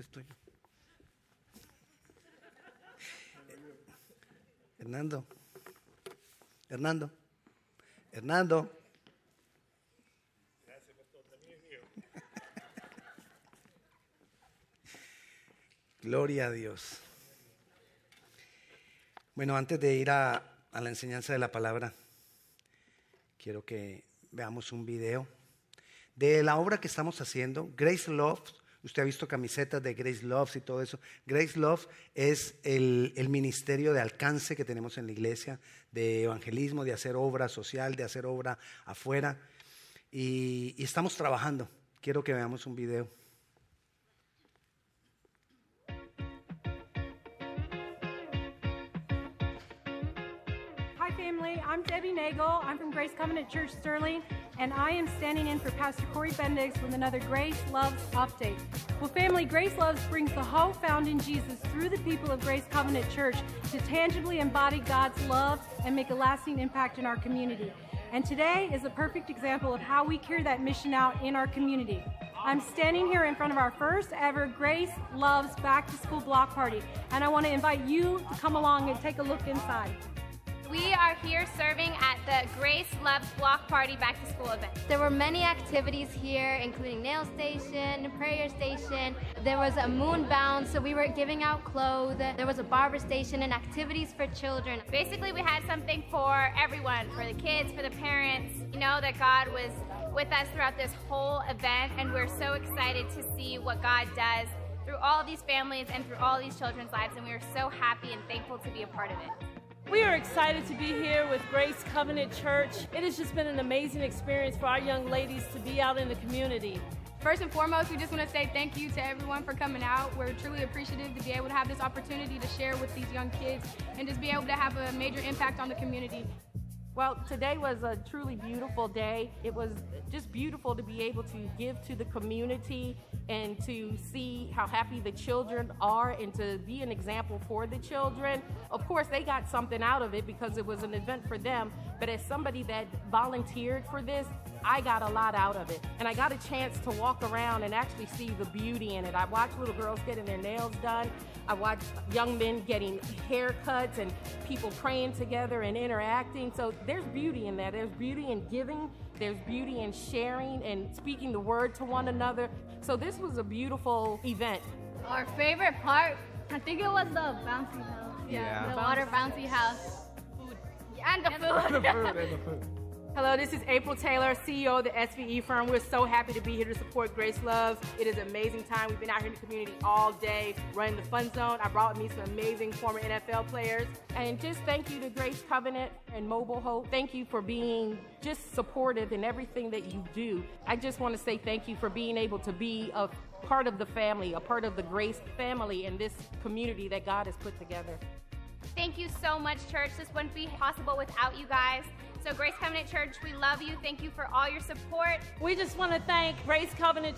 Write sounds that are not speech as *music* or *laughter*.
es tuyo. Hernando. Hernando. Hernando. Gloria a Dios. Bueno, antes de ir a, a, la enseñanza de la palabra, quiero que veamos un video de la obra que estamos haciendo, Grace Love. Usted ha visto camisetas de Grace Love y todo eso. Grace Love es el, el, ministerio de alcance que tenemos en la iglesia, de evangelismo, de hacer obra social, de hacer obra afuera. Y, y estamos trabajando. Quiero que veamos un video. family. I'm Debbie Nagel. I'm from Grace Covenant Church Sterling, and I am standing in for Pastor Corey Bendix with another Grace Loves update. Well, family, Grace Loves brings the hope found in Jesus through the people of Grace Covenant Church to tangibly embody God's love and make a lasting impact in our community. And today is a perfect example of how we carry that mission out in our community. I'm standing here in front of our first ever Grace Loves Back to School Block Party, and I want to invite you to come along and take a look inside. We are here serving at the Grace Loves Block Party Back to School event. There were many activities here, including nail station, prayer station. There was a moon bound, so we were giving out clothes. There was a barber station and activities for children. Basically, we had something for everyone, for the kids, for the parents. You know that God was with us throughout this whole event, and we're so excited to see what God does through all of these families and through all these children's lives, and we are so happy and thankful to be a part of it. We are excited to be here with Grace Covenant Church. It has just been an amazing experience for our young ladies to be out in the community. First and foremost, we just want to say thank you to everyone for coming out. We're truly appreciative to be able to have this opportunity to share with these young kids and just be able to have a major impact on the community. Well, today was a truly beautiful day. It was just beautiful to be able to give to the community and to see how happy the children are and to be an example for the children. Of course, they got something out of it because it was an event for them, but as somebody that volunteered for this, I got a lot out of it. And I got a chance to walk around and actually see the beauty in it. I watched little girls getting their nails done. I watched young men getting haircuts and people praying together and interacting. So there's beauty in that. There's beauty in giving, there's beauty in sharing and speaking the word to one another. So this was a beautiful event. Our favorite part, I think it was the bouncy house. Yeah. yeah. The water bouncy house. Food. And the food. the food and the food. *laughs* Hello, this is April Taylor, CEO of the SVE firm. We're so happy to be here to support Grace Loves. It is an amazing time. We've been out here in the community all day running the fun zone. I brought me some amazing former NFL players. And just thank you to Grace Covenant and Mobile Hope. Thank you for being just supportive in everything that you do. I just want to say thank you for being able to be a part of the family, a part of the Grace family and this community that God has put together. Thank you so much, church. This wouldn't be possible without you guys. So, Grace Covenant Church, we love you. Thank you for all your support. We just want to thank Grace Covenant